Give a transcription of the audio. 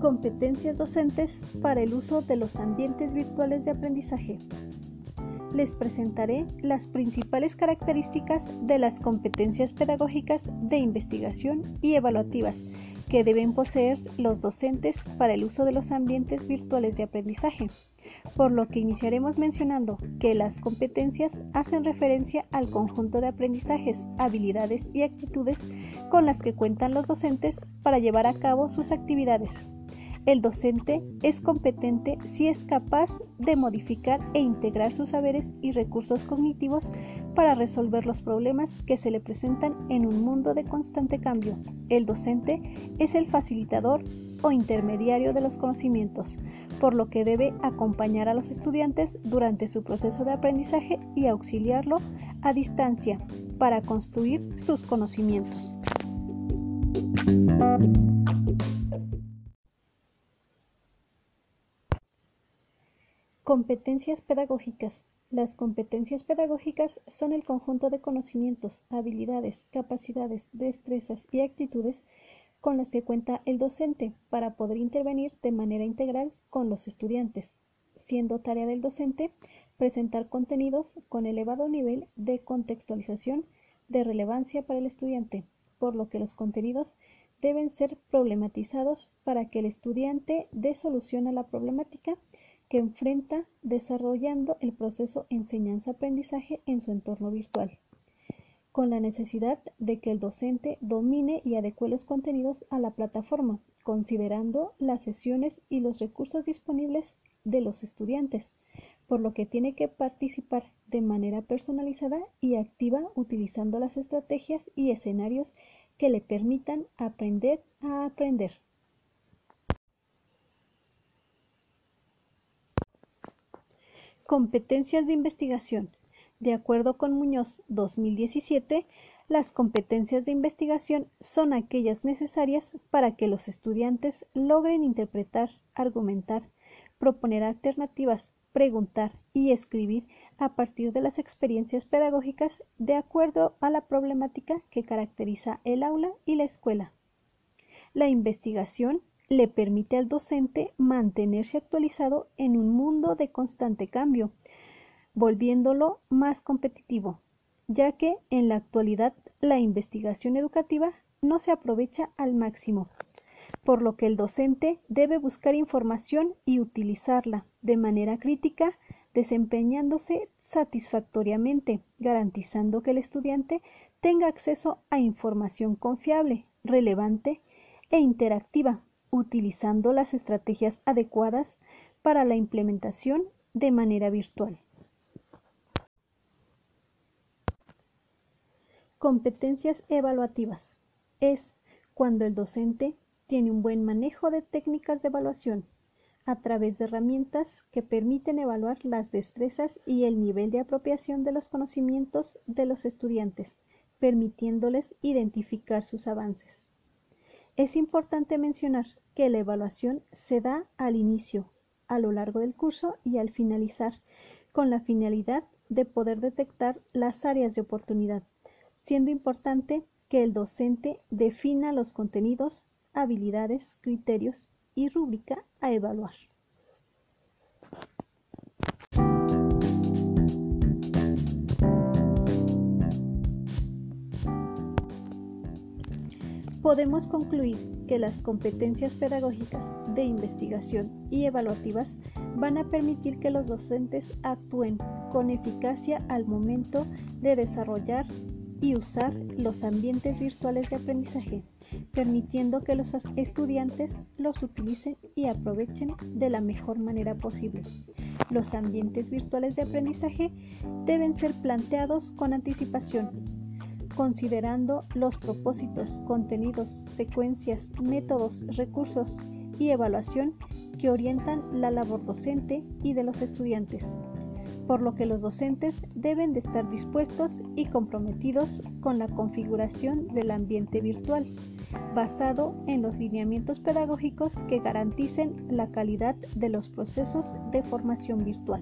Competencias docentes para el uso de los ambientes virtuales de aprendizaje. Les presentaré las principales características de las competencias pedagógicas de investigación y evaluativas que deben poseer los docentes para el uso de los ambientes virtuales de aprendizaje por lo que iniciaremos mencionando que las competencias hacen referencia al conjunto de aprendizajes, habilidades y actitudes con las que cuentan los docentes para llevar a cabo sus actividades. El docente es competente si es capaz de modificar e integrar sus saberes y recursos cognitivos para resolver los problemas que se le presentan en un mundo de constante cambio. El docente es el facilitador o intermediario de los conocimientos, por lo que debe acompañar a los estudiantes durante su proceso de aprendizaje y auxiliarlo a distancia para construir sus conocimientos. Competencias pedagógicas. Las competencias pedagógicas son el conjunto de conocimientos, habilidades, capacidades, destrezas y actitudes con las que cuenta el docente para poder intervenir de manera integral con los estudiantes, siendo tarea del docente presentar contenidos con elevado nivel de contextualización de relevancia para el estudiante, por lo que los contenidos deben ser problematizados para que el estudiante dé solución a la problemática que enfrenta desarrollando el proceso enseñanza-aprendizaje en su entorno virtual con la necesidad de que el docente domine y adecue los contenidos a la plataforma, considerando las sesiones y los recursos disponibles de los estudiantes, por lo que tiene que participar de manera personalizada y activa utilizando las estrategias y escenarios que le permitan aprender a aprender. Competencias de investigación. De acuerdo con Muñoz 2017, las competencias de investigación son aquellas necesarias para que los estudiantes logren interpretar, argumentar, proponer alternativas, preguntar y escribir a partir de las experiencias pedagógicas de acuerdo a la problemática que caracteriza el aula y la escuela. La investigación le permite al docente mantenerse actualizado en un mundo de constante cambio, volviéndolo más competitivo, ya que en la actualidad la investigación educativa no se aprovecha al máximo, por lo que el docente debe buscar información y utilizarla de manera crítica, desempeñándose satisfactoriamente, garantizando que el estudiante tenga acceso a información confiable, relevante e interactiva, utilizando las estrategias adecuadas para la implementación de manera virtual. Competencias evaluativas. Es cuando el docente tiene un buen manejo de técnicas de evaluación a través de herramientas que permiten evaluar las destrezas y el nivel de apropiación de los conocimientos de los estudiantes, permitiéndoles identificar sus avances. Es importante mencionar que la evaluación se da al inicio, a lo largo del curso y al finalizar, con la finalidad de poder detectar las áreas de oportunidad siendo importante que el docente defina los contenidos, habilidades, criterios y rúbrica a evaluar. Podemos concluir que las competencias pedagógicas de investigación y evaluativas van a permitir que los docentes actúen con eficacia al momento de desarrollar y usar los ambientes virtuales de aprendizaje, permitiendo que los estudiantes los utilicen y aprovechen de la mejor manera posible. Los ambientes virtuales de aprendizaje deben ser planteados con anticipación, considerando los propósitos, contenidos, secuencias, métodos, recursos y evaluación que orientan la labor docente y de los estudiantes por lo que los docentes deben de estar dispuestos y comprometidos con la configuración del ambiente virtual, basado en los lineamientos pedagógicos que garanticen la calidad de los procesos de formación virtual.